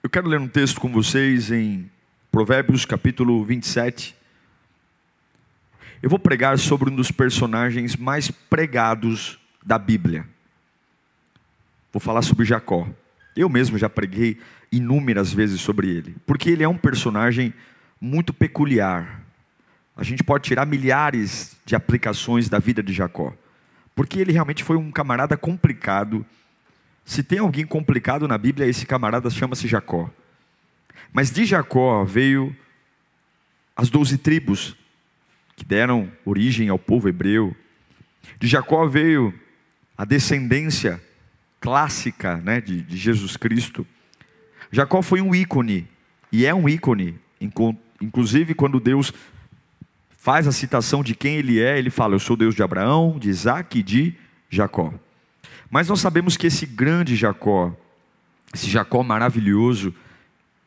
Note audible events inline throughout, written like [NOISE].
Eu quero ler um texto com vocês em Provérbios capítulo 27. Eu vou pregar sobre um dos personagens mais pregados da Bíblia. Vou falar sobre Jacó. Eu mesmo já preguei inúmeras vezes sobre ele, porque ele é um personagem muito peculiar. A gente pode tirar milhares de aplicações da vida de Jacó, porque ele realmente foi um camarada complicado. Se tem alguém complicado na Bíblia, esse camarada chama-se Jacó. Mas de Jacó veio as doze tribos que deram origem ao povo hebreu. De Jacó veio a descendência clássica né, de, de Jesus Cristo. Jacó foi um ícone, e é um ícone, inclusive quando Deus faz a citação de quem ele é, ele fala: Eu sou Deus de Abraão, de Isaac e de Jacó. Mas nós sabemos que esse grande Jacó, esse Jacó maravilhoso,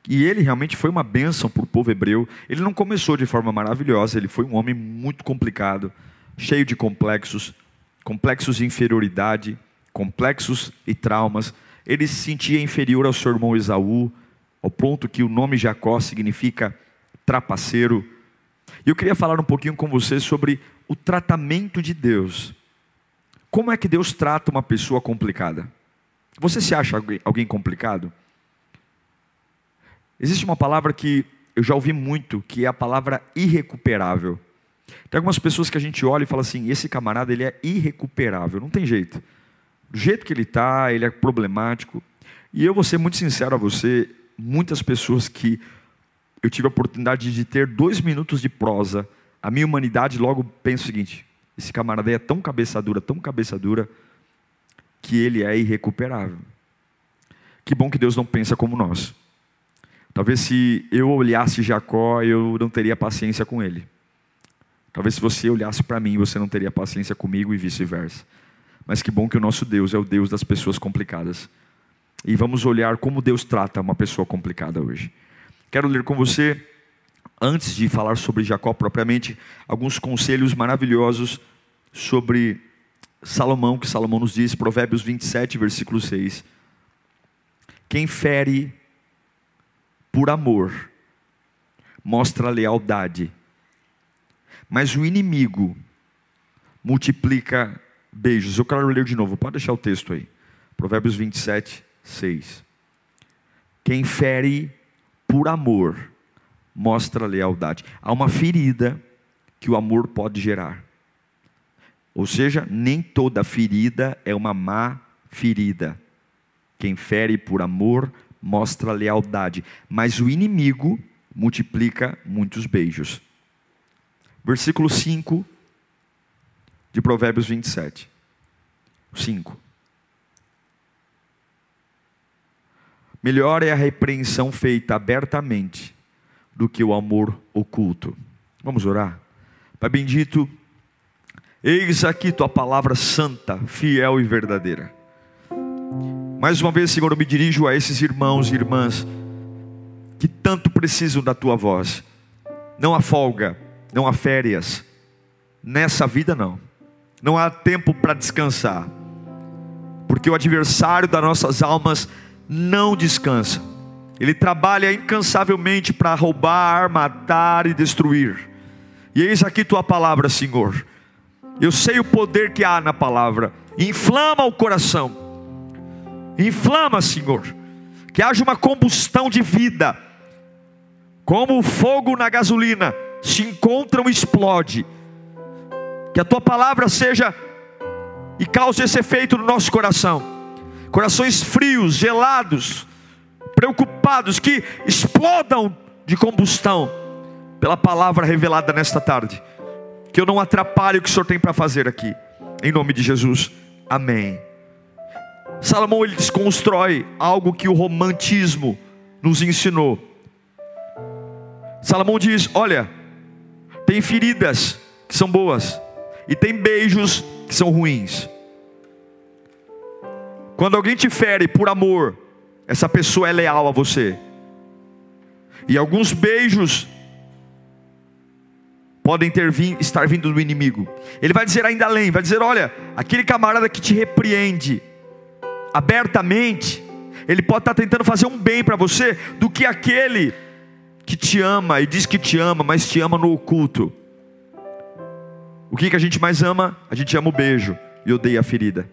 e ele realmente foi uma bênção para o povo hebreu. Ele não começou de forma maravilhosa, ele foi um homem muito complicado, cheio de complexos, complexos de inferioridade, complexos e traumas. Ele se sentia inferior ao seu irmão Esaú, ao ponto que o nome Jacó significa trapaceiro. E eu queria falar um pouquinho com você sobre o tratamento de Deus. Como é que Deus trata uma pessoa complicada? Você se acha alguém complicado? Existe uma palavra que eu já ouvi muito, que é a palavra irrecuperável. Tem algumas pessoas que a gente olha e fala assim: esse camarada ele é irrecuperável, não tem jeito do jeito que ele está, ele é problemático. E eu vou ser muito sincero a você, muitas pessoas que eu tive a oportunidade de ter dois minutos de prosa, a minha humanidade logo pensa o seguinte: esse camarada é tão cabeça dura, tão cabeça dura, que ele é irrecuperável. Que bom que Deus não pensa como nós. Talvez se eu olhasse Jacó, eu não teria paciência com ele. Talvez se você olhasse para mim, você não teria paciência comigo e vice-versa. Mas que bom que o nosso Deus é o Deus das pessoas complicadas. E vamos olhar como Deus trata uma pessoa complicada hoje. Quero ler com você, antes de falar sobre Jacó propriamente, alguns conselhos maravilhosos sobre Salomão, que Salomão nos diz, Provérbios 27, versículo 6. Quem fere por amor mostra lealdade, mas o inimigo multiplica beijos. Eu quero ler de novo, pode deixar o texto aí. Provérbios 27, 6. Quem fere por amor mostra lealdade. Há uma ferida que o amor pode gerar. Ou seja, nem toda ferida é uma má ferida. Quem fere por amor mostra lealdade, mas o inimigo multiplica muitos beijos. Versículo 5 de Provérbios 27. 5. Melhor é a repreensão feita abertamente do que o amor oculto. Vamos orar? Pai bendito, eis aqui tua palavra santa, fiel e verdadeira. Mais uma vez, Senhor, eu me dirijo a esses irmãos e irmãs que tanto precisam da tua voz. Não há folga, não há férias, nessa vida não não há tempo para descansar, porque o adversário das nossas almas não descansa, ele trabalha incansavelmente para roubar, matar e destruir. E eis aqui tua palavra, Senhor. Eu sei o poder que há na palavra. Inflama o coração. Inflama, Senhor. Que haja uma combustão de vida. Como o fogo na gasolina se encontra e explode que a tua palavra seja e cause esse efeito no nosso coração. Corações frios, gelados, preocupados, que explodam de combustão pela palavra revelada nesta tarde. Que eu não atrapalhe o que o Senhor tem para fazer aqui. Em nome de Jesus. Amém. Salomão ele desconstrói algo que o romantismo nos ensinou. Salomão diz: Olha, tem feridas que são boas, e tem beijos que são ruins. Quando alguém te fere por amor, essa pessoa é leal a você. E alguns beijos podem ter estar vindo do inimigo. Ele vai dizer ainda além, vai dizer: olha, aquele camarada que te repreende abertamente, ele pode estar tentando fazer um bem para você do que aquele que te ama e diz que te ama, mas te ama no oculto. O que, que a gente mais ama? A gente ama o beijo e odeia a ferida.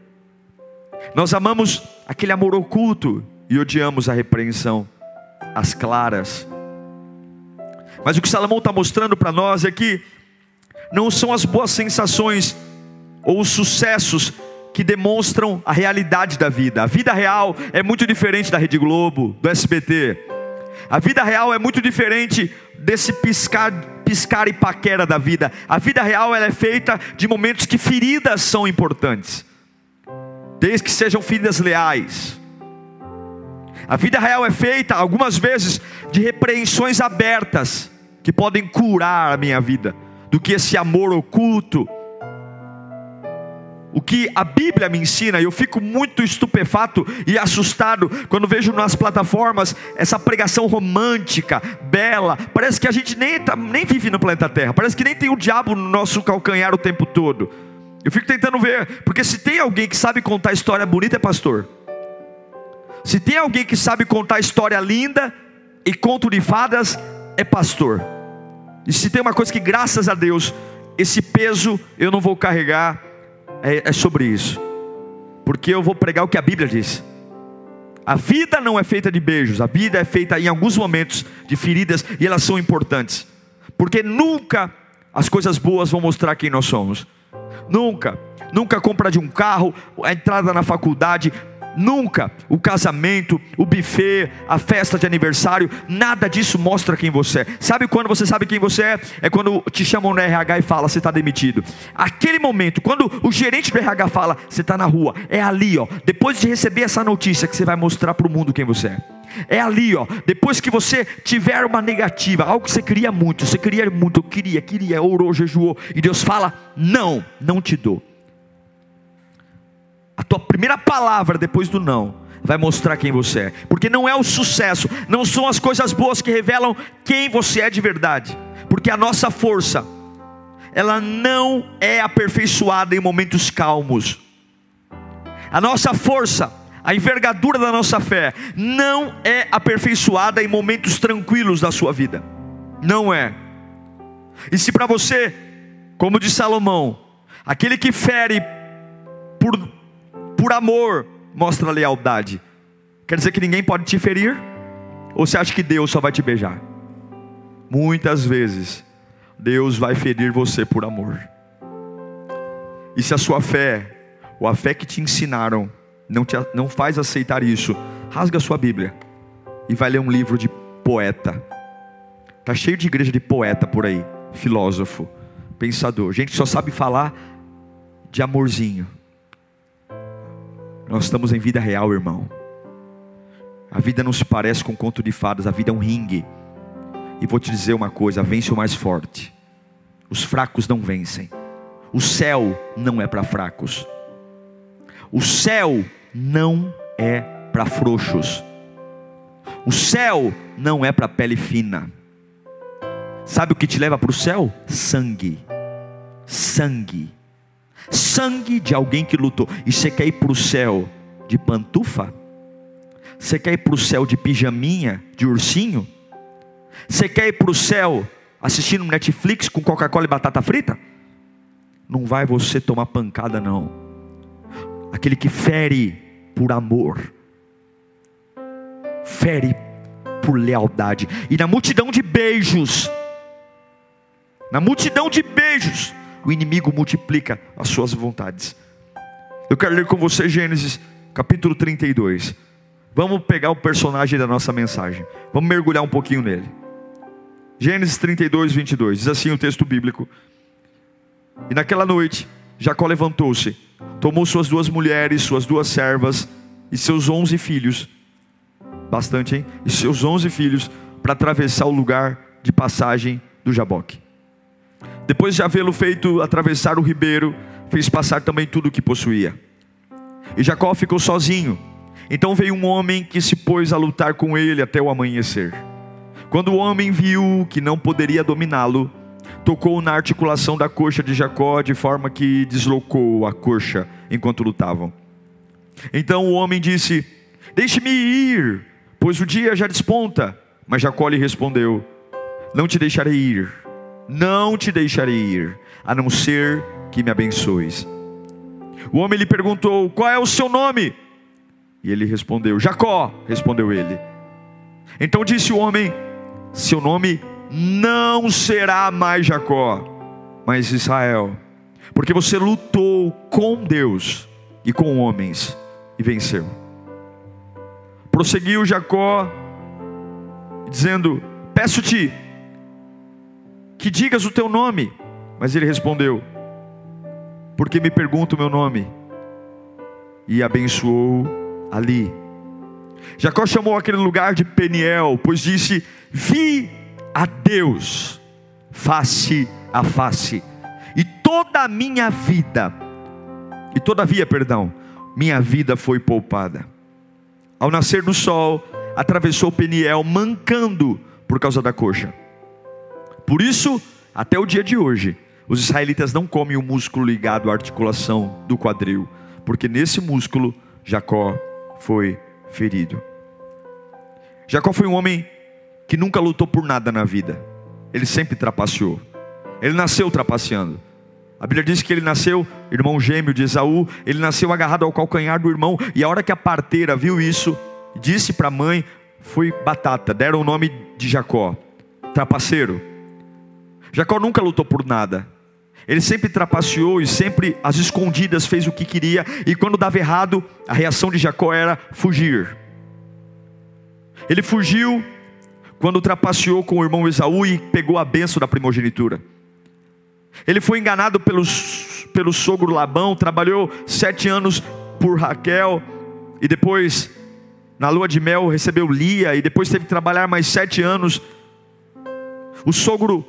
Nós amamos aquele amor oculto e odiamos a repreensão, as claras. Mas o que Salomão está mostrando para nós é que não são as boas sensações ou os sucessos que demonstram a realidade da vida. A vida real é muito diferente da Rede Globo, do SBT. A vida real é muito diferente desse piscar, piscar e paquera da vida. A vida real ela é feita de momentos que feridas são importantes, desde que sejam feridas leais. A vida real é feita algumas vezes de repreensões abertas que podem curar a minha vida, do que esse amor oculto. O que a Bíblia me ensina, e eu fico muito estupefato e assustado quando vejo nas plataformas essa pregação romântica, bela. Parece que a gente nem, tá, nem vive no planeta Terra, parece que nem tem o diabo no nosso calcanhar o tempo todo. Eu fico tentando ver, porque se tem alguém que sabe contar história bonita, é pastor. Se tem alguém que sabe contar história linda e conto de fadas, é pastor. E se tem uma coisa que, graças a Deus, esse peso eu não vou carregar, é, é sobre isso, porque eu vou pregar o que a Bíblia diz. A vida não é feita de beijos, a vida é feita em alguns momentos de feridas e elas são importantes, porque nunca as coisas boas vão mostrar quem nós somos. Nunca, nunca a compra de um carro, a entrada na faculdade, Nunca o casamento, o buffet, a festa de aniversário, nada disso mostra quem você é. Sabe quando você sabe quem você é? É quando te chamam no RH e fala, você está demitido. Aquele momento, quando o gerente do RH fala, você está na rua, é ali, ó. Depois de receber essa notícia que você vai mostrar para o mundo quem você é. É ali, ó. Depois que você tiver uma negativa, algo que você queria muito, você queria muito, queria, queria, orou, jejuou, e Deus fala: não, não te dou. Tua primeira palavra depois do não vai mostrar quem você é, porque não é o sucesso, não são as coisas boas que revelam quem você é de verdade, porque a nossa força, ela não é aperfeiçoada em momentos calmos, a nossa força, a envergadura da nossa fé, não é aperfeiçoada em momentos tranquilos da sua vida, não é. E se para você, como diz Salomão, aquele que fere por por amor, mostra lealdade. Quer dizer que ninguém pode te ferir? Ou você acha que Deus só vai te beijar? Muitas vezes, Deus vai ferir você por amor. E se a sua fé, ou a fé que te ensinaram, não, te, não faz aceitar isso, rasga a sua Bíblia e vai ler um livro de poeta. Está cheio de igreja de poeta por aí, filósofo, pensador, gente que só sabe falar de amorzinho. Nós estamos em vida real, irmão. A vida não se parece com um conto de fadas, a vida é um ringue. E vou te dizer uma coisa: vence o mais forte. Os fracos não vencem. O céu não é para fracos. O céu não é para frouxos. O céu não é para pele fina. Sabe o que te leva para o céu? Sangue. Sangue sangue de alguém que lutou. E você quer ir para o céu de pantufa? Você quer ir para o céu de pijaminha, de ursinho? Você quer ir para o céu assistindo Netflix com Coca-Cola e batata frita? Não vai você tomar pancada, não. Aquele que fere por amor, fere por lealdade, e na multidão de beijos, na multidão de beijos, o inimigo multiplica as suas vontades. Eu quero ler com você Gênesis capítulo 32. Vamos pegar o personagem da nossa mensagem. Vamos mergulhar um pouquinho nele. Gênesis 32, 22. Diz assim o texto bíblico: E naquela noite, Jacó levantou-se, tomou suas duas mulheres, suas duas servas e seus onze filhos, bastante, hein? E seus onze filhos para atravessar o lugar de passagem do Jaboque. Depois de havê-lo feito atravessar o ribeiro, fez passar também tudo o que possuía. E Jacó ficou sozinho. Então veio um homem que se pôs a lutar com ele até o amanhecer. Quando o homem viu que não poderia dominá-lo, tocou na articulação da coxa de Jacó, de forma que deslocou a coxa enquanto lutavam. Então o homem disse: Deixe-me ir, pois o dia já desponta. Mas Jacó lhe respondeu: Não te deixarei ir, não te deixarei ir, a não ser que me abençoes. O homem lhe perguntou: Qual é o seu nome? E ele respondeu: Jacó, respondeu ele. Então disse o homem: Seu nome não será mais Jacó, mas Israel, porque você lutou com Deus e com homens e venceu. Prosseguiu Jacó, dizendo: Peço-te que digas o teu nome. Mas ele respondeu: Porque me pergunta o meu nome? E abençoou ali. Jacó chamou aquele lugar de Peniel, pois disse: Vi a Deus face a face, e toda a minha vida, e todavia, perdão, minha vida foi poupada. Ao nascer do sol, atravessou Peniel, mancando por causa da coxa. Por isso, até o dia de hoje, os israelitas não comem o músculo ligado à articulação do quadril, porque nesse músculo Jacó foi ferido. Jacó foi um homem que nunca lutou por nada na vida, ele sempre trapaceou, ele nasceu trapaceando. A Bíblia diz que ele nasceu, irmão gêmeo de Esaú, ele nasceu agarrado ao calcanhar do irmão, e a hora que a parteira viu isso, disse para a mãe: foi batata, deram o nome de Jacó, trapaceiro. Jacó nunca lutou por nada, ele sempre trapaceou e sempre às escondidas fez o que queria, e quando dava errado, a reação de Jacó era fugir. Ele fugiu quando trapaceou com o irmão Esaú e pegou a benção da primogenitura. Ele foi enganado pelos, pelo sogro Labão, trabalhou sete anos por Raquel, e depois, na lua de mel, recebeu Lia, e depois teve que trabalhar mais sete anos. O sogro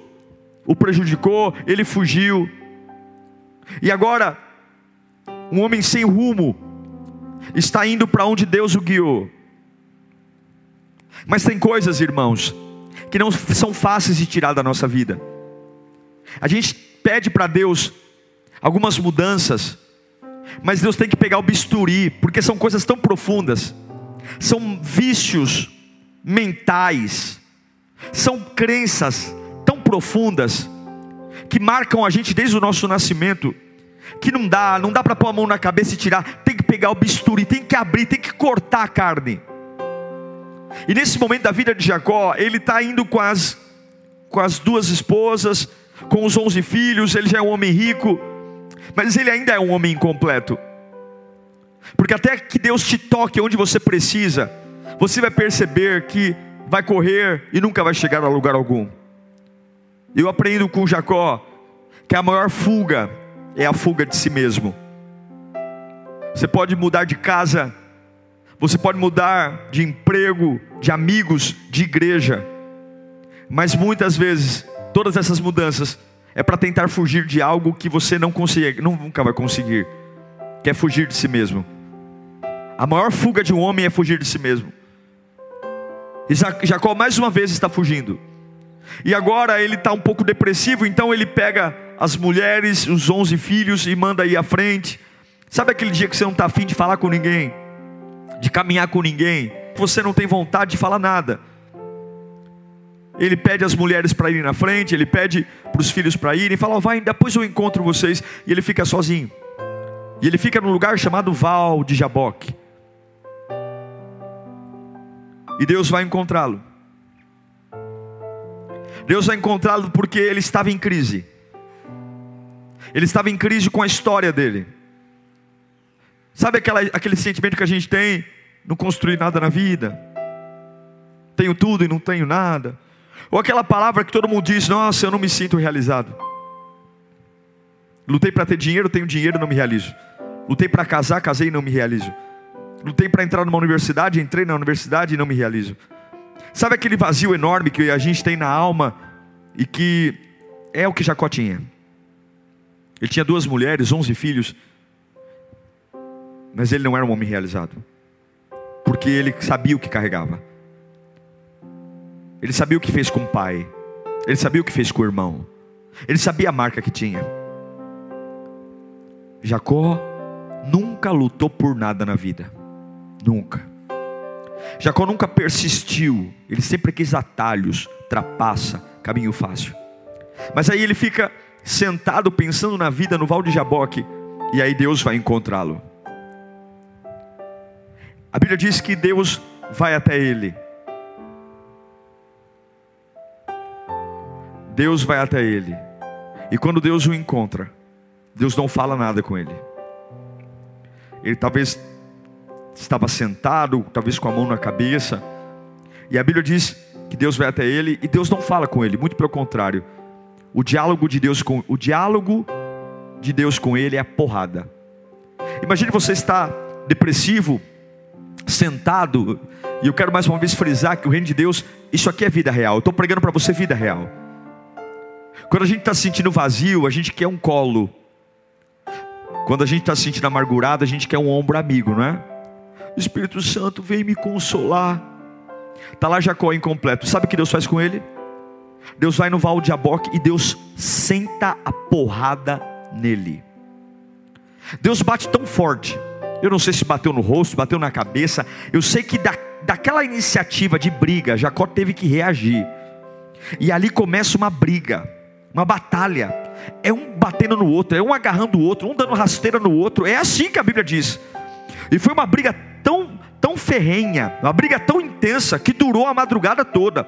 o prejudicou, ele fugiu, e agora, um homem sem rumo, está indo para onde Deus o guiou. Mas tem coisas, irmãos, que não são fáceis de tirar da nossa vida. A gente pede para Deus algumas mudanças, mas Deus tem que pegar o bisturi, porque são coisas tão profundas, são vícios mentais, são crenças profundas que marcam a gente desde o nosso nascimento, que não dá, não dá para pôr a mão na cabeça e tirar, tem que pegar o bisturi, tem que abrir, tem que cortar a carne. E nesse momento da vida de Jacó, ele está indo com as, com as duas esposas, com os onze filhos, ele já é um homem rico, mas ele ainda é um homem incompleto. Porque até que Deus te toque onde você precisa, você vai perceber que vai correr e nunca vai chegar a lugar algum. Eu aprendo com Jacó que a maior fuga é a fuga de si mesmo. Você pode mudar de casa, você pode mudar de emprego, de amigos, de igreja, mas muitas vezes Todas essas mudanças é para tentar fugir de algo que você não consegue, nunca vai conseguir, que é fugir de si mesmo. A maior fuga de um homem é fugir de si mesmo. E Jacó mais uma vez está fugindo. E agora ele está um pouco depressivo, então ele pega as mulheres, os onze filhos e manda ir à frente. Sabe aquele dia que você não está afim de falar com ninguém, de caminhar com ninguém, você não tem vontade de falar nada ele pede às mulheres para irem na frente, ele pede para os filhos para irem, fala, oh, vai, depois eu encontro vocês, e ele fica sozinho. E ele fica num lugar chamado Val de Jaboque. E Deus vai encontrá-lo. Deus vai encontrá-lo porque ele estava em crise. Ele estava em crise com a história dele. Sabe aquela, aquele sentimento que a gente tem? Não construir nada na vida. Tenho tudo e não tenho nada. Ou aquela palavra que todo mundo diz: Nossa, eu não me sinto realizado. Lutei para ter dinheiro, tenho dinheiro, não me realizo. Lutei para casar, casei e não me realizo. Lutei para entrar numa universidade, entrei na universidade e não me realizo. Sabe aquele vazio enorme que a gente tem na alma e que é o que Jacó tinha. Ele tinha duas mulheres, onze filhos, mas ele não era um homem realizado, porque ele sabia o que carregava, ele sabia o que fez com o pai, ele sabia o que fez com o irmão, ele sabia a marca que tinha. Jacó nunca lutou por nada na vida, nunca. Jacó nunca persistiu, ele sempre quis atalhos, trapaça, caminho fácil. Mas aí ele fica sentado pensando na vida no Val de Jaboque, e aí Deus vai encontrá-lo. A Bíblia diz que Deus vai até ele. Deus vai até ele. E quando Deus o encontra, Deus não fala nada com ele. Ele talvez estava sentado, talvez com a mão na cabeça. E a Bíblia diz que Deus vai até ele e Deus não fala com ele, muito pelo contrário. O diálogo de Deus com o diálogo de Deus com ele é a porrada. Imagine você estar depressivo, sentado, e eu quero mais uma vez frisar que o reino de Deus, isso aqui é vida real. Eu estou pregando para você vida real. Quando a gente está se sentindo vazio, a gente quer um colo. Quando a gente está se sentindo amargurado, a gente quer um ombro amigo, não é? Espírito Santo, vem me consolar. Está lá Jacó incompleto. Sabe o que Deus faz com ele? Deus vai no val de Jaboque e Deus senta a porrada nele. Deus bate tão forte. Eu não sei se bateu no rosto, bateu na cabeça. Eu sei que da, daquela iniciativa de briga, Jacó teve que reagir. E ali começa uma briga, uma batalha. É um batendo no outro, é um agarrando o outro, um dando rasteira no outro. É assim que a Bíblia diz. E foi uma briga tão, tão ferrenha, uma briga tão intensa que durou a madrugada toda.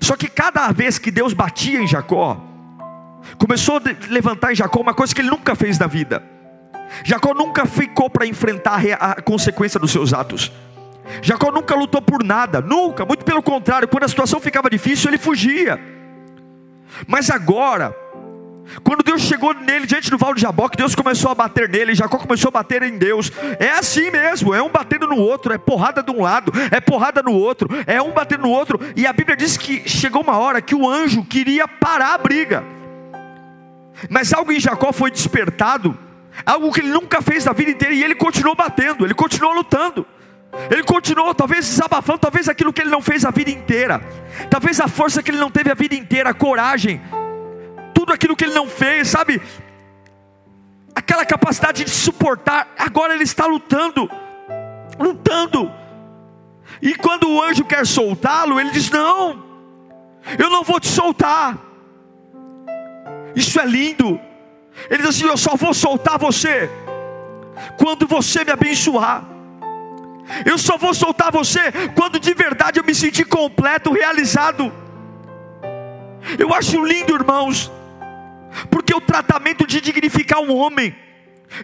Só que cada vez que Deus batia em Jacó, começou a levantar em Jacó uma coisa que ele nunca fez na vida. Jacó nunca ficou para enfrentar a consequência dos seus atos. Jacó nunca lutou por nada, nunca, muito pelo contrário, quando a situação ficava difícil, ele fugia. Mas agora, quando Deus chegou nele diante do val de Jaboque, Deus começou a bater nele, Jacó começou a bater em Deus. É assim mesmo, é um batendo no outro, é porrada de um lado, é porrada no outro, é um batendo no outro. E a Bíblia diz que chegou uma hora que o anjo queria parar a briga. Mas algo em Jacó foi despertado, algo que ele nunca fez na vida inteira, e ele continuou batendo, ele continuou lutando. Ele continuou, talvez desabafando, talvez aquilo que ele não fez a vida inteira, talvez a força que ele não teve a vida inteira, a coragem, tudo aquilo que ele não fez, sabe? Aquela capacidade de suportar, agora ele está lutando, lutando. E quando o anjo quer soltá-lo, ele diz: Não, eu não vou te soltar. Isso é lindo. Ele diz assim: Eu só vou soltar você quando você me abençoar. Eu só vou soltar você quando de verdade eu me sentir completo, realizado. Eu acho lindo, irmãos, porque o tratamento de dignificar um homem,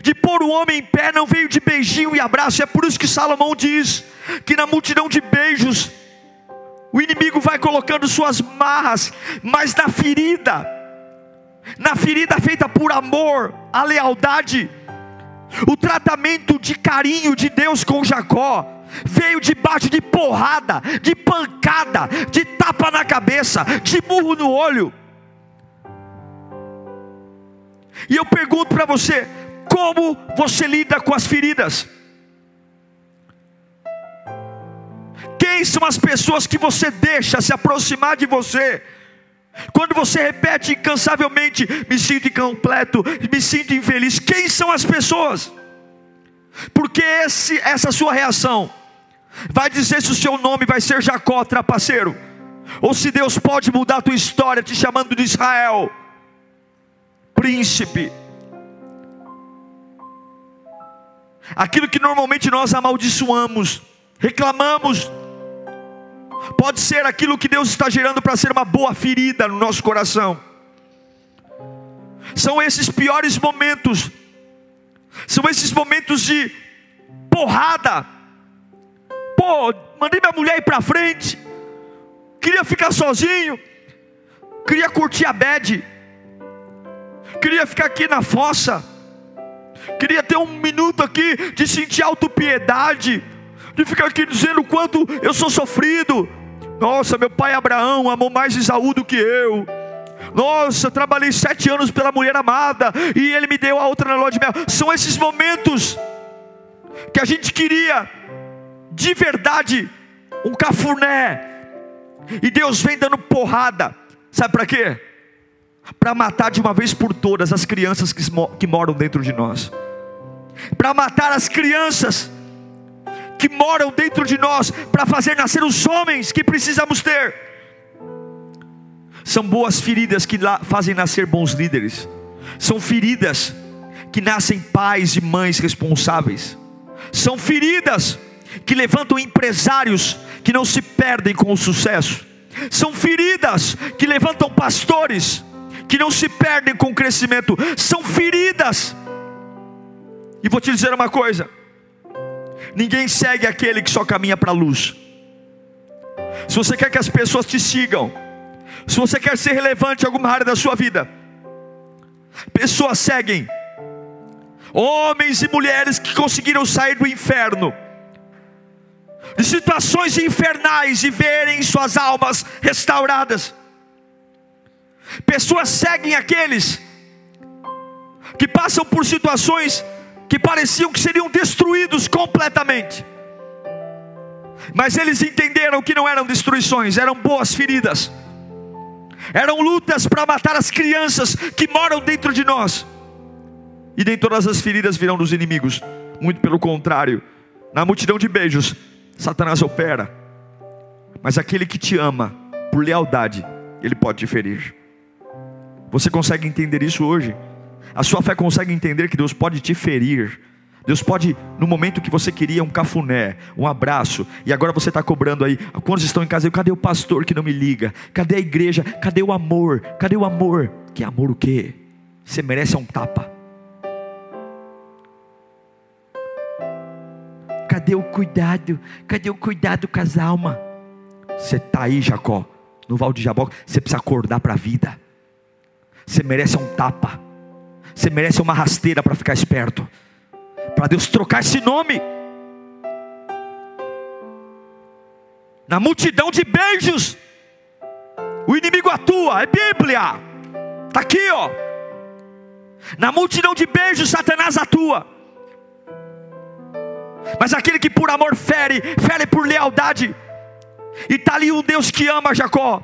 de pôr o homem em pé, não veio de beijinho e abraço. É por isso que Salomão diz que na multidão de beijos, o inimigo vai colocando suas marras, mas na ferida, na ferida feita por amor, a lealdade, o tratamento de carinho de Deus com Jacó, veio debaixo de porrada, de pancada, de tapa na cabeça, de murro no olho. E eu pergunto para você: como você lida com as feridas? Quem são as pessoas que você deixa se aproximar de você? Quando você repete incansavelmente: me sinto incompleto, me sinto infeliz. Quem são as pessoas? Porque esse, essa sua reação vai dizer se o seu nome vai ser Jacó, trapaceiro, ou se Deus pode mudar a tua história te chamando de Israel príncipe. Aquilo que normalmente nós amaldiçoamos, reclamamos, pode ser aquilo que Deus está gerando para ser uma boa ferida no nosso coração. São esses piores momentos, são esses momentos de porrada. Pô, mandei minha mulher ir para frente, queria ficar sozinho, queria curtir a bed queria ficar aqui na fossa, Queria ter um minuto aqui de sentir autopiedade, de ficar aqui dizendo o quanto eu sou sofrido. Nossa, meu pai Abraão amou mais Isaú do que eu. Nossa, trabalhei sete anos pela mulher amada e ele me deu a outra na lua de mel. São esses momentos que a gente queria de verdade um cafuné. E Deus vem dando porrada. Sabe para quê? Para matar de uma vez por todas as crianças que, que moram dentro de nós. Para matar as crianças que moram dentro de nós, para fazer nascer os homens que precisamos ter. São boas feridas que fazem nascer bons líderes. São feridas que nascem pais e mães responsáveis. São feridas que levantam empresários que não se perdem com o sucesso. São feridas que levantam pastores que não se perdem com o crescimento. São feridas. E vou te dizer uma coisa: ninguém segue aquele que só caminha para a luz. Se você quer que as pessoas te sigam, se você quer ser relevante em alguma área da sua vida, pessoas seguem homens e mulheres que conseguiram sair do inferno, de situações infernais e verem suas almas restauradas. Pessoas seguem aqueles que passam por situações que pareciam que seriam destruídos completamente. Mas eles entenderam que não eram destruições, eram boas feridas. Eram lutas para matar as crianças que moram dentro de nós. E nem todas as feridas virão dos inimigos, muito pelo contrário. Na multidão de beijos, Satanás opera. Mas aquele que te ama por lealdade, ele pode te ferir. Você consegue entender isso hoje? A sua fé consegue entender que Deus pode te ferir. Deus pode, no momento que você queria um cafuné, um abraço, e agora você está cobrando aí. Quantos estão em casa? Cadê o pastor que não me liga? Cadê a igreja? Cadê o amor? Cadê o amor? Que amor o quê? Você merece um tapa. Cadê o cuidado? Cadê o cuidado com as almas? Você está aí, Jacó, no Val de Jabó, você precisa acordar para a vida. Você merece um tapa. Você merece uma rasteira para ficar esperto. Para Deus trocar esse nome. Na multidão de beijos, o inimigo atua, é Bíblia. Está aqui, ó. Na multidão de beijos, Satanás atua. Mas aquele que por amor fere, fere por lealdade. E está ali um Deus que ama Jacó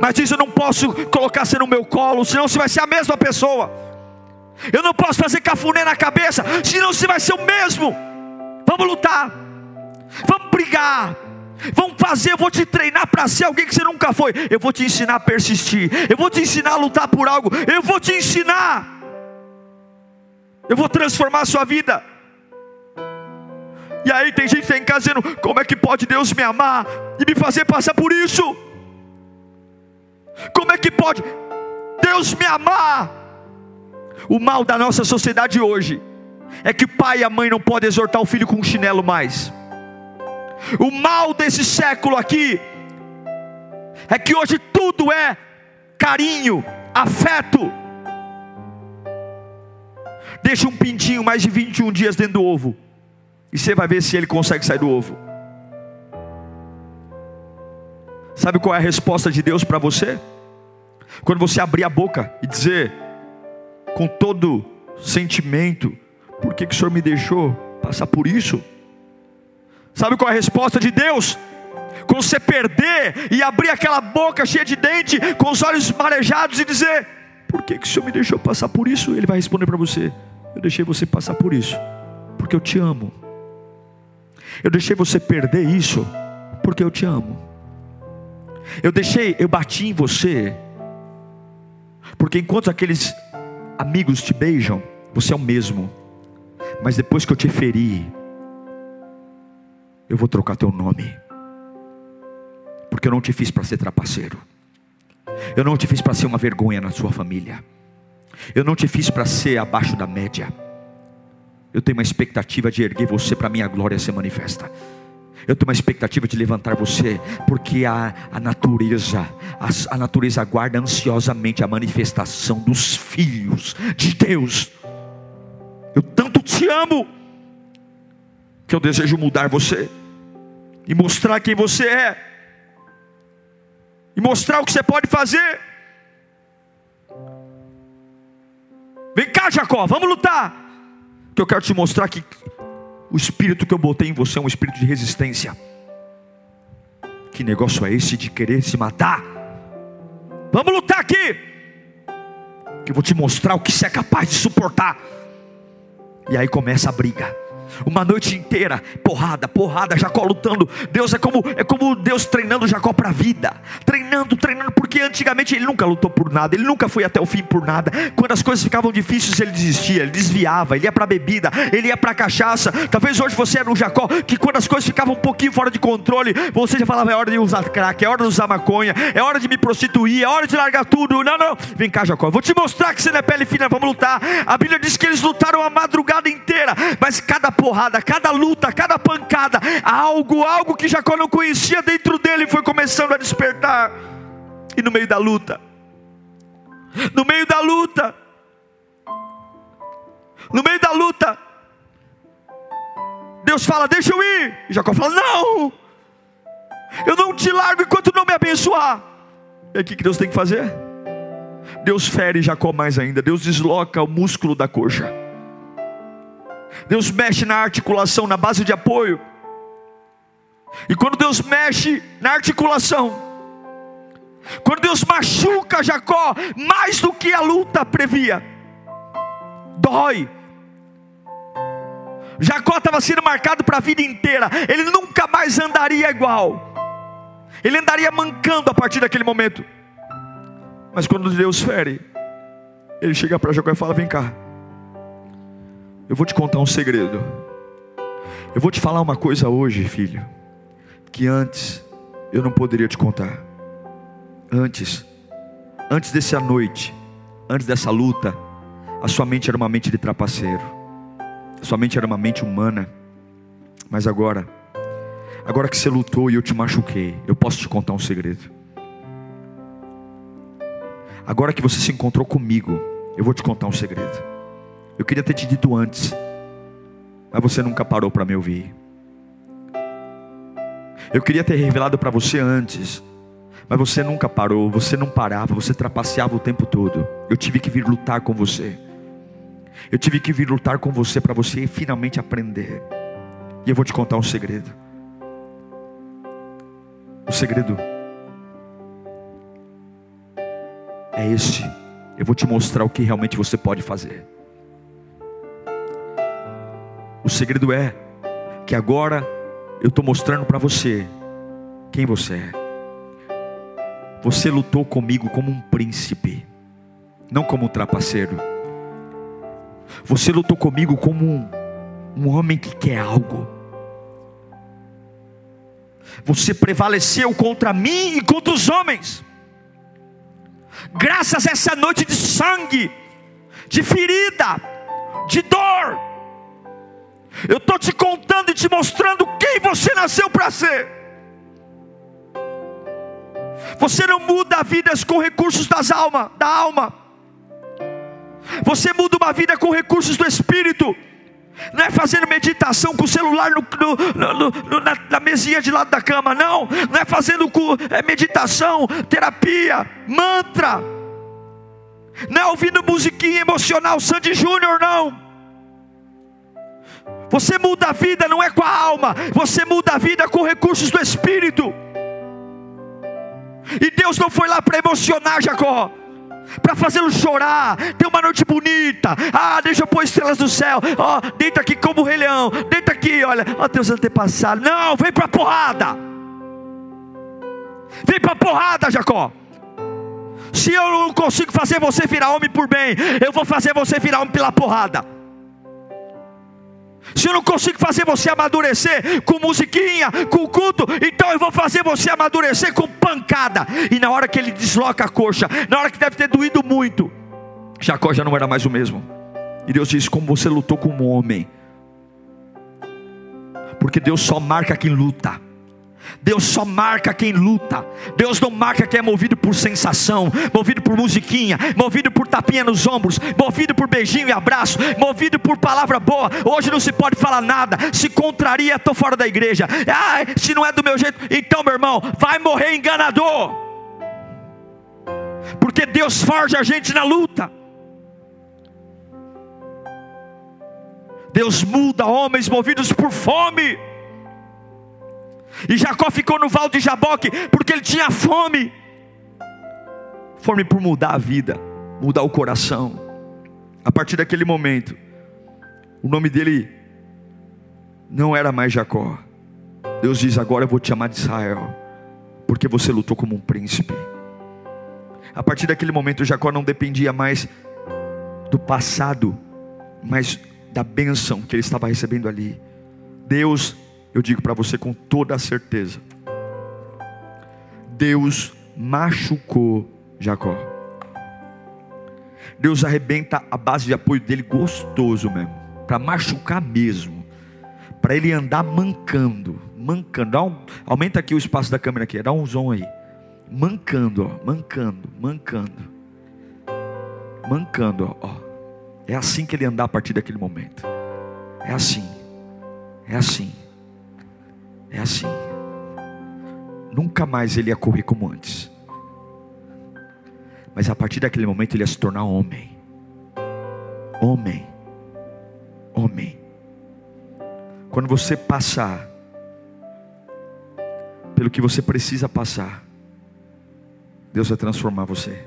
mas diz: Eu não posso colocar você no meu colo, senão você vai ser a mesma pessoa. Eu não posso fazer cafuné na cabeça, senão você vai ser o mesmo. Vamos lutar, vamos brigar, vamos fazer. Eu vou te treinar para ser alguém que você nunca foi. Eu vou te ensinar a persistir, eu vou te ensinar a lutar por algo, eu vou te ensinar. Eu vou transformar a sua vida. E aí tem gente que está em casa dizendo: Como é que pode Deus me amar e me fazer passar por isso? Como é que pode Deus me amar? O mal da nossa sociedade hoje é que o pai e a mãe não podem exortar o filho com um chinelo mais. O mal desse século aqui é que hoje tudo é carinho, afeto. Deixa um pintinho mais de 21 dias dentro do ovo. E você vai ver se ele consegue sair do ovo. Sabe qual é a resposta de Deus para você? Quando você abrir a boca e dizer, com todo sentimento, por que, que o Senhor me deixou passar por isso? Sabe qual é a resposta de Deus? Quando você perder e abrir aquela boca cheia de dente, com os olhos marejados e dizer: Por que, que o Senhor me deixou passar por isso? Ele vai responder para você: Eu deixei você passar por isso, porque eu te amo. Eu deixei você perder isso, porque eu te amo. Eu deixei, eu bati em você, porque enquanto aqueles amigos te beijam, você é o mesmo. Mas depois que eu te feri, eu vou trocar teu nome. Porque eu não te fiz para ser trapaceiro. Eu não te fiz para ser uma vergonha na sua família. Eu não te fiz para ser abaixo da média. Eu tenho uma expectativa de erguer você para minha glória ser manifesta. Eu tenho uma expectativa de levantar você, porque a, a natureza, a, a natureza aguarda ansiosamente a manifestação dos filhos de Deus. Eu tanto te amo, que eu desejo mudar você e mostrar quem você é, e mostrar o que você pode fazer. Vem cá, Jacó, vamos lutar. Que eu quero te mostrar que o espírito que eu botei em você é um espírito de resistência. Que negócio é esse de querer se matar? Vamos lutar aqui. Que eu vou te mostrar o que você é capaz de suportar. E aí começa a briga uma noite inteira, porrada, porrada, Jacó lutando. Deus é como é como Deus treinando Jacó para a vida, treinando, treinando, porque antigamente ele nunca lutou por nada, ele nunca foi até o fim por nada. Quando as coisas ficavam difíceis, ele desistia, ele desviava, ele ia para bebida, ele ia para cachaça. Talvez hoje você era um Jacó que quando as coisas ficavam um pouquinho fora de controle, você já falava é hora de usar crack, é hora de usar maconha, é hora de me prostituir, é hora de largar tudo. Não, não. Vem cá, Jacó, vou te mostrar que você não é pele fina, vamos lutar. A Bíblia diz que eles lutaram a madrugada inteira, mas cada porrada, cada luta, cada pancada, algo, algo que Jacó não conhecia dentro dele foi começando a despertar. E no meio da luta, no meio da luta, no meio da luta, Deus fala: Deixa eu ir. E Jacó fala: Não, eu não te largo enquanto não me abençoar. E aí o que Deus tem que fazer? Deus fere Jacó mais ainda, Deus desloca o músculo da coxa. Deus mexe na articulação, na base de apoio. E quando Deus mexe na articulação, quando Deus machuca Jacó, mais do que a luta previa, dói. Jacó estava sendo marcado para a vida inteira, ele nunca mais andaria igual, ele andaria mancando a partir daquele momento. Mas quando Deus fere, ele chega para Jacó e fala: Vem cá, eu vou te contar um segredo. Eu vou te falar uma coisa hoje, filho, que antes eu não poderia te contar. Antes, antes dessa noite, antes dessa luta, a sua mente era uma mente de trapaceiro. A sua mente era uma mente humana. Mas agora, agora que você lutou e eu te machuquei, eu posso te contar um segredo. Agora que você se encontrou comigo, eu vou te contar um segredo. Eu queria ter te dito antes, mas você nunca parou para me ouvir. Eu queria ter revelado para você antes, mas você nunca parou, você não parava, você trapaceava o tempo todo. Eu tive que vir lutar com você. Eu tive que vir lutar com você para você finalmente aprender. E eu vou te contar um segredo. O segredo é esse. Eu vou te mostrar o que realmente você pode fazer. O segredo é que agora eu estou mostrando para você quem você é. Você lutou comigo como um príncipe, não como um trapaceiro. Você lutou comigo como um, um homem que quer algo. Você prevaleceu contra mim e contra os homens. Graças a essa noite de sangue, de ferida, de dor, eu estou te contando e te mostrando quem você nasceu para ser. Você não muda vidas com recursos das alma, da alma. Você muda uma vida com recursos do espírito. Não é fazendo meditação com o celular no, no, no, na, na, mesinha de lado da cama, não. Não é fazendo é meditação, terapia, mantra. Não é ouvindo musiquinha emocional Sandy Júnior, não. Você muda a vida não é com a alma, você muda a vida com recursos do espírito. E Deus não foi lá para emocionar Jacó, para fazê-lo chorar, ter uma noite bonita. Ah, deixa eu pôr estrelas do céu. Ó, oh, deita aqui como o rei leão. Deita aqui, olha, ó oh, teus antepassados. Não, vem para porrada. Vem para porrada, Jacó. Se eu não consigo fazer você virar homem por bem, eu vou fazer você virar homem pela porrada. Se eu não consigo fazer você amadurecer com musiquinha, com culto, então eu vou fazer você amadurecer com pancada. E na hora que ele desloca a coxa, na hora que deve ter doído muito, Jacó já não era mais o mesmo. E Deus diz: Como você lutou como homem. Porque Deus só marca quem luta. Deus só marca quem luta. Deus não marca quem é movido por sensação, movido por musiquinha, movido por tapinha nos ombros, movido por beijinho e abraço, movido por palavra boa. Hoje não se pode falar nada. Se contraria, estou fora da igreja. Se não é do meu jeito, então, meu irmão, vai morrer enganador. Porque Deus forja a gente na luta. Deus muda homens movidos por fome. E Jacó ficou no val de Jaboque porque ele tinha fome. Fome por mudar a vida, mudar o coração. A partir daquele momento, o nome dele não era mais Jacó. Deus diz: Agora eu vou te chamar de Israel, porque você lutou como um príncipe. A partir daquele momento, Jacó não dependia mais do passado, mas da bênção que ele estava recebendo ali. Deus eu digo para você com toda a certeza: Deus machucou Jacó. Deus arrebenta a base de apoio dele gostoso mesmo, para machucar mesmo, para ele andar mancando, mancando. Um, aumenta aqui o espaço da câmera aqui, dá um zoom aí. Mancando, ó, mancando, mancando. Mancando, ó. É assim que ele andar a partir daquele momento. É assim. É assim. É assim. Nunca mais ele ia correr como antes. Mas a partir daquele momento ele ia se tornar homem. Homem. Homem. Quando você passar pelo que você precisa passar, Deus vai transformar você.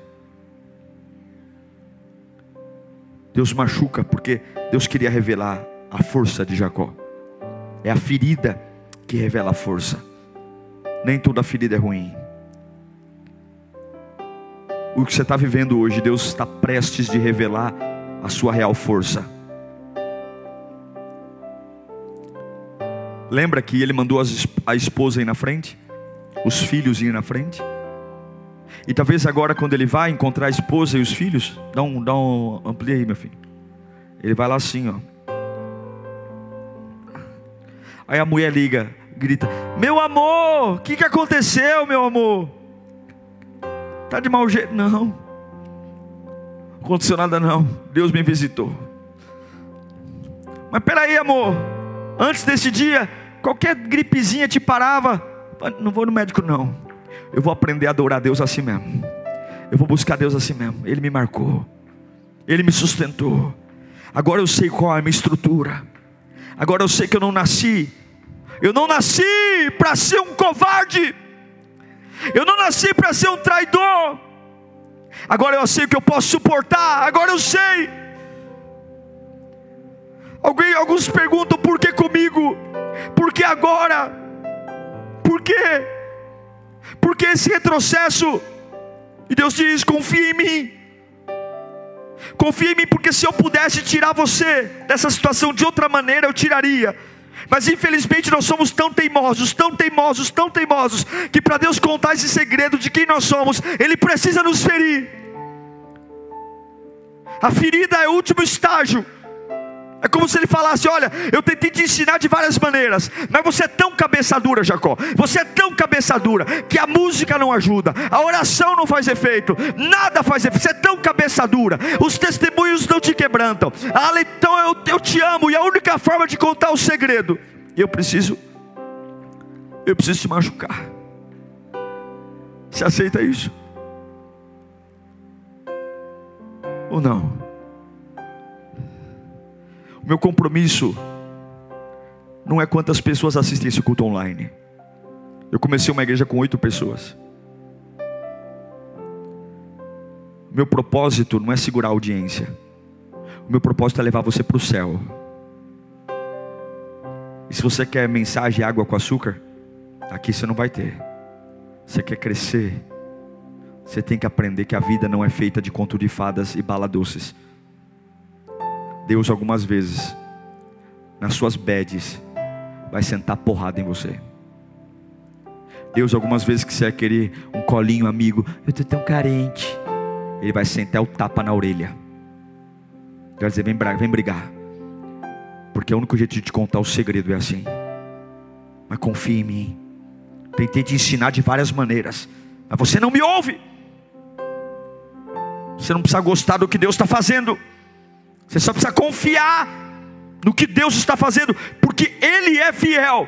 Deus machuca porque Deus queria revelar a força de Jacó. É a ferida que revela força. Nem toda ferida é ruim. O que você está vivendo hoje, Deus está prestes de revelar a sua real força. Lembra que ele mandou a esposa ir na frente? Os filhos ir na frente? E talvez agora, quando ele vai encontrar a esposa e os filhos, dá um, dá um, amplia aí, meu filho. Ele vai lá assim, ó. Aí a mulher liga: grita: Meu amor, o que, que aconteceu, meu amor? Tá de mau jeito? Não. Aconteceu nada, não. Deus me visitou. Mas peraí, amor. Antes desse dia, qualquer gripezinha te parava. Não vou no médico, não. Eu vou aprender a adorar Deus assim mesmo. Eu vou buscar Deus assim mesmo. Ele me marcou. Ele me sustentou. Agora eu sei qual é a minha estrutura. Agora eu sei que eu não nasci eu não nasci para ser um covarde. Eu não nasci para ser um traidor. Agora eu sei que eu posso suportar. Agora eu sei. Alguém, alguns perguntam por que comigo? Por que agora? Por quê? Por que esse retrocesso? E Deus diz: confia em mim. Confia em mim, porque se eu pudesse tirar você dessa situação de outra maneira, eu tiraria. Mas infelizmente nós somos tão teimosos, tão teimosos, tão teimosos, que para Deus contar esse segredo de quem nós somos, Ele precisa nos ferir. A ferida é o último estágio. É como se ele falasse: Olha, eu tentei te ensinar de várias maneiras, mas você é tão cabeça dura, Jacó. Você é tão cabeça dura que a música não ajuda, a oração não faz efeito, nada faz efeito. Você é tão cabeça dura, os testemunhos não te quebrantam. Ah, então eu, eu te amo, e a única forma de contar o segredo, eu preciso, eu preciso te machucar. Você aceita isso? Ou não? Meu compromisso não é quantas pessoas assistem esse culto online. Eu comecei uma igreja com oito pessoas. Meu propósito não é segurar a audiência. O meu propósito é levar você para o céu. E se você quer mensagem água com açúcar, aqui você não vai ter. Você quer crescer, você tem que aprender que a vida não é feita de conto de fadas e bala doces. Deus algumas vezes, nas suas bedes, vai sentar porrada em você. Deus algumas vezes que você vai querer um colinho amigo, eu estou tão carente. Ele vai sentar o tapa na orelha. Vai dizer, vem, vem brigar. Porque o único jeito de te contar o segredo é assim. Mas confia em mim. Tentei te ensinar de várias maneiras, mas você não me ouve. Você não precisa gostar do que Deus está fazendo, você só precisa confiar no que Deus está fazendo, porque Ele é fiel.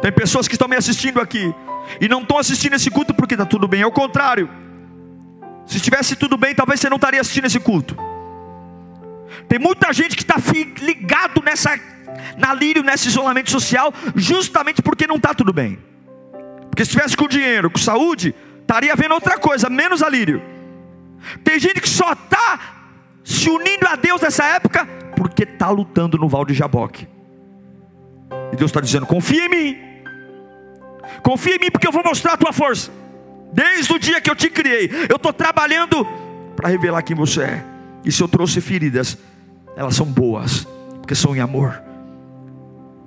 Tem pessoas que estão me assistindo aqui e não estão assistindo esse culto porque está tudo bem, é o contrário. Se estivesse tudo bem, talvez você não estaria assistindo esse culto. Tem muita gente que está ligado nessa, na lírio, nesse isolamento social, justamente porque não está tudo bem. Porque se estivesse com dinheiro, com saúde, estaria vendo outra coisa, menos alírio. Tem gente que só está se unindo a Deus nessa época porque está lutando no Val de Jaboque. E Deus está dizendo: confia em mim, confia em mim, porque eu vou mostrar a tua força. Desde o dia que eu te criei, eu estou trabalhando para revelar quem você é. E se eu trouxe feridas, elas são boas, porque são em amor.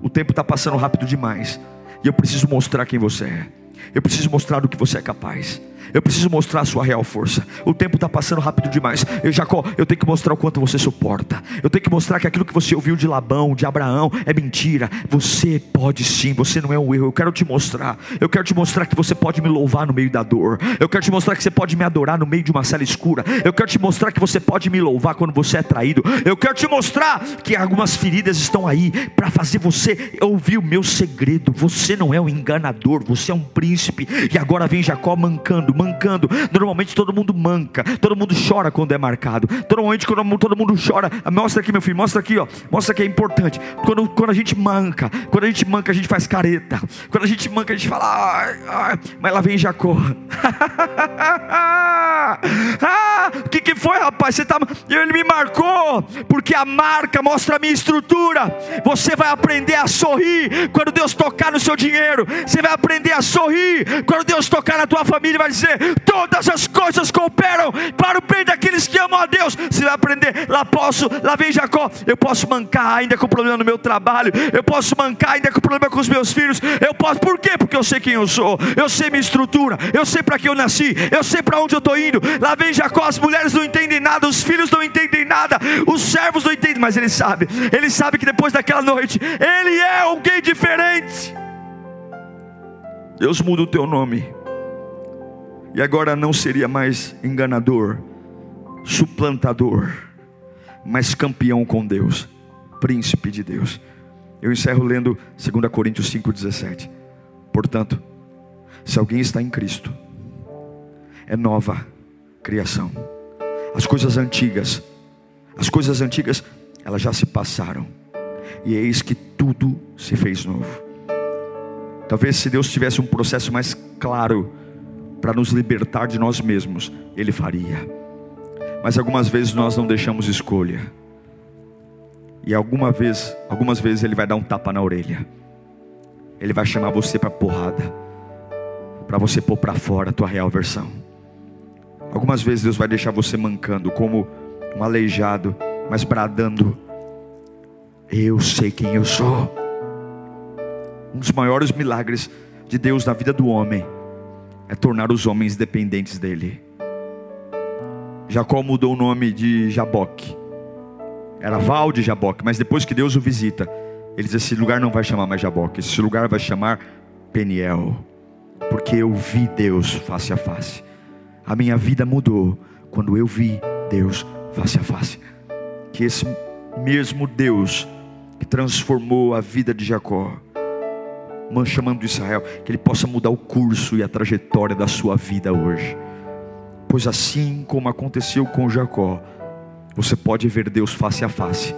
O tempo está passando rápido demais, e eu preciso mostrar quem você é. Eu preciso mostrar do que você é capaz. Eu preciso mostrar a sua real força. O tempo está passando rápido demais. Eu, Jacó, eu tenho que mostrar o quanto você suporta. Eu tenho que mostrar que aquilo que você ouviu de Labão, de Abraão, é mentira. Você pode sim, você não é um erro. Eu quero te mostrar. Eu quero te mostrar que você pode me louvar no meio da dor. Eu quero te mostrar que você pode me adorar no meio de uma cela escura. Eu quero te mostrar que você pode me louvar quando você é traído. Eu quero te mostrar que algumas feridas estão aí para fazer você ouvir o meu segredo. Você não é um enganador, você é um príncipe. E agora vem Jacó mancando mancando. Normalmente todo mundo manca, todo mundo chora quando é marcado. Normalmente quando todo mundo chora, mostra aqui meu filho, mostra aqui, ó, mostra que é importante. Quando, quando a gente manca, quando a gente manca a gente faz careta. Quando a gente manca a gente fala, ai, ai, mas lá vem Jacó. [LAUGHS] ah, o que, que foi, rapaz? Você tá, ele me marcou, porque a marca mostra a minha estrutura. Você vai aprender a sorrir quando Deus tocar no seu dinheiro. Você vai aprender a sorrir quando Deus tocar na tua família. Vai dizer: todas as coisas cooperam para o bem daqueles que amam a Deus. Você vai aprender. Lá posso, lá vem Jacó. Eu posso mancar ainda com problema no meu trabalho. Eu posso mancar ainda com problema com os meus filhos. Eu posso, por quê? Porque eu sei quem eu sou. Eu sei minha estrutura. Eu sei para que eu nasci. Eu sei para onde eu estou indo. Lá vem Jacó. As mulheres não entendem nada. Os filhos não entendem nada. Os servos não entendem. Mas ele sabe. Ele sabe que depois daquela noite, ele é alguém diferente. Deus muda o teu nome. E agora não seria mais enganador, suplantador, mas campeão com Deus, príncipe de Deus. Eu encerro lendo 2 Coríntios 5,17. Portanto, se alguém está em Cristo, é nova criação. As coisas antigas, as coisas antigas, elas já se passaram. E eis que tudo se fez novo. Talvez se Deus tivesse um processo mais claro para nos libertar de nós mesmos, Ele faria. Mas algumas vezes nós não deixamos escolha. E alguma vez, algumas vezes Ele vai dar um tapa na orelha. Ele vai chamar você para porrada, para você pôr para fora a tua real versão. Algumas vezes Deus vai deixar você mancando, como um aleijado, mas bradando: Eu sei quem eu sou. Um dos maiores milagres de Deus na vida do homem é tornar os homens dependentes dele. Jacó mudou o nome de Jaboque. Era Val de Jaboque, mas depois que Deus o visita, ele diz: Esse lugar não vai chamar mais Jaboque, esse lugar vai chamar Peniel, porque eu vi Deus face a face. A minha vida mudou quando eu vi Deus face a face. Que esse mesmo Deus que transformou a vida de Jacó, chamando Israel, que ele possa mudar o curso e a trajetória da sua vida hoje. Pois assim como aconteceu com Jacó, você pode ver Deus face a face,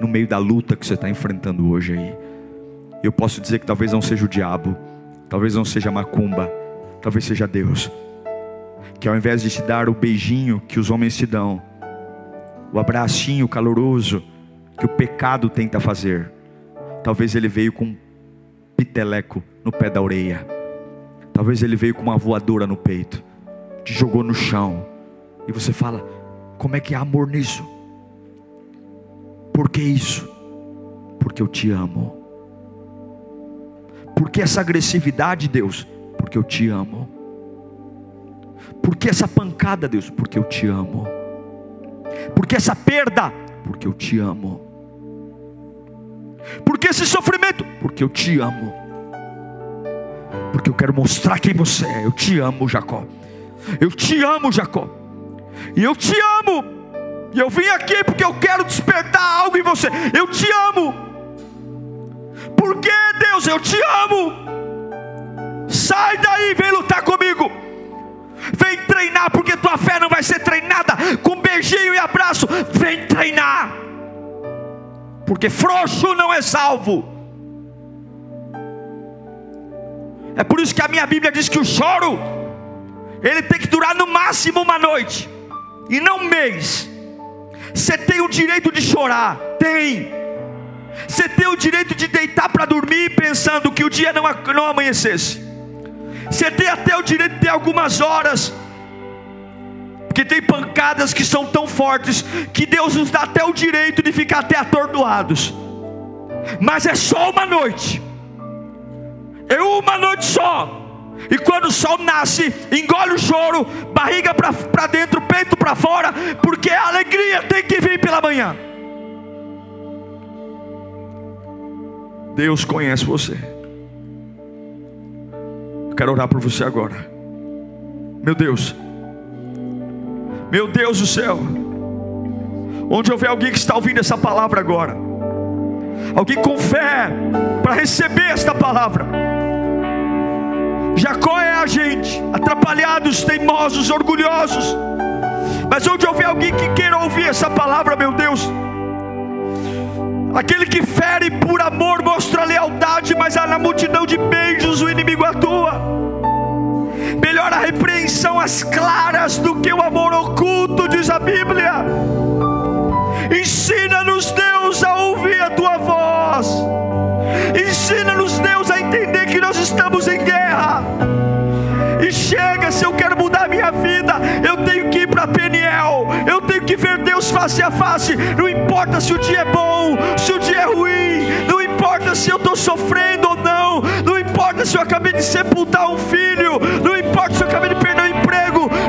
no meio da luta que você está enfrentando hoje aí. Eu posso dizer que talvez não seja o diabo, talvez não seja a macumba, talvez seja Deus, que ao invés de te dar o beijinho que os homens te dão, o abracinho caloroso que o pecado tenta fazer, talvez ele veio com piteleco no pé da orelha. Talvez ele veio com uma voadora no peito, te jogou no chão. E você fala: como é que há amor nisso? Por que isso? Porque eu te amo. Por que essa agressividade, Deus? Porque eu te amo. Por que essa pancada, Deus? Porque eu te amo. Por que essa perda? Porque eu te amo. Por que esse sofrimento? porque eu te amo. Porque eu quero mostrar quem você é. Eu te amo, Jacó. Eu te amo, Jacó. E eu te amo. E eu vim aqui porque eu quero despertar algo em você. Eu te amo. Porque Deus, eu te amo. Sai daí, vem lutar comigo. Vem treinar, porque tua fé não vai ser treinada com beijinho e abraço. Vem treinar, porque frouxo não é salvo. É por isso que a minha Bíblia diz que o choro ele tem que durar no máximo uma noite e não um mês. Você tem o direito de chorar, tem. Você tem o direito de deitar para dormir pensando que o dia não, não amanhecesse. Você tem até o direito de ter algumas horas, porque tem pancadas que são tão fortes que Deus nos dá até o direito de ficar até atordoados. Mas é só uma noite. É uma noite só. E quando o sol nasce, engole o choro, barriga para dentro, peito para fora, porque a alegria tem que vir pela manhã. Deus conhece você. Quero orar por você agora. Meu Deus, meu Deus do céu, onde houver alguém que está ouvindo essa palavra agora, alguém com fé para receber esta palavra. Jacó é a gente, atrapalhados, teimosos, orgulhosos. Mas onde houver alguém que queira ouvir essa palavra, meu Deus, aquele que fere por amor mostra lealdade, mas na multidão de beijos o inimigo atua. Melhor a repreensão às claras do que o amor oculto, diz a Bíblia. Ensina-nos, Deus, a ouvir a tua voz. Ensina-nos, Deus, a entender que nós estamos em guerra. E chega, se eu quero mudar minha vida, eu tenho Peniel. Eu tenho que ver Deus face a face. Não importa se o dia é bom, se o dia é ruim. Não importa se eu estou sofrendo ou não. Não importa se eu acabei de sepultar um filho. Não importa se eu acabei de perder o emprego.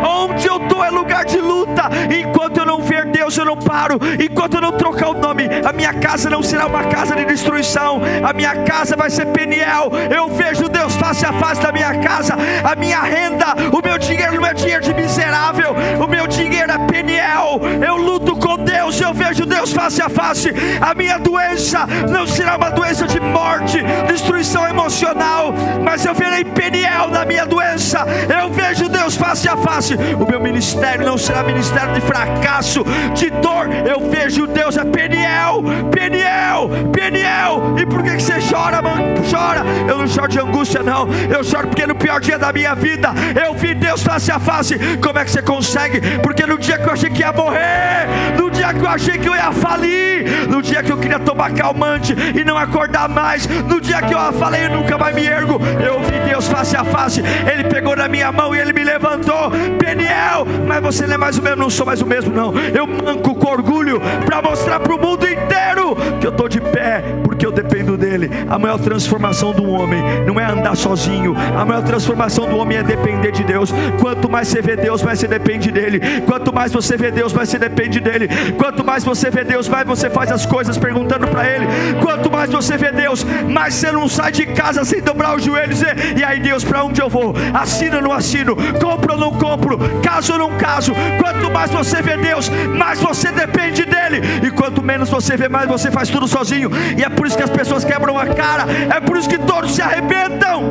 Onde eu estou é lugar de luta. Enquanto eu não ver Deus, eu não paro. Enquanto eu não trocar o nome, a minha casa não será uma casa de destruição. A minha casa vai ser Peniel. Eu vejo Deus face a face da minha casa. A minha renda, o meu dinheiro não é dinheiro de miserável. O meu dinheiro é Peniel. Eu luto com Deus. Eu vejo Deus face a face. A minha doença não será uma doença de morte, destruição emocional. Mas eu verei Peniel na minha doença. Eu vejo face a face. O meu ministério não será ministério de fracasso, de dor. Eu vejo Deus é Peniel, Peniel, Peniel. E por que, que você chora, mano? Chora. Eu não choro de angústia, não. Eu choro porque no pior dia da minha vida eu vi Deus face a face. Como é que você consegue? Porque no dia que eu achei que ia morrer, no dia que eu achei que eu ia falir, no dia que eu queria tomar calmante e não acordar mais, no dia que eu falei eu nunca mais me ergo, eu vi Deus face a face. Ele pegou na minha mão e ele me levantou. Peniel, mas você não é mais o mesmo, não sou mais o mesmo, não. Eu manco com orgulho para mostrar para o mundo inteiro que eu estou de pé, porque eu dependo dele. A maior transformação do homem não é andar sozinho, a maior transformação do homem é depender de Deus. Quanto mais você vê Deus, mais você depende dele. Quanto mais você vê Deus, mais você depende dele. Quanto mais você vê Deus, mais você faz as coisas perguntando para ele. Quanto mais você vê Deus, mais você não sai de casa sem dobrar os joelhos e, e aí Deus, para onde eu vou? Assino ou não assino? Compro ou não compro? Caso ou não caso? Quanto mais você vê Deus, mais você depende dele. E quanto menos você vê, mais você faz tudo sozinho. E é por isso que as pessoas quebram a cara. É por isso que todos se arrebentam.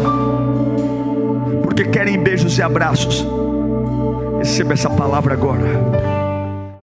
Porque querem beijos e abraços. Receba essa palavra agora.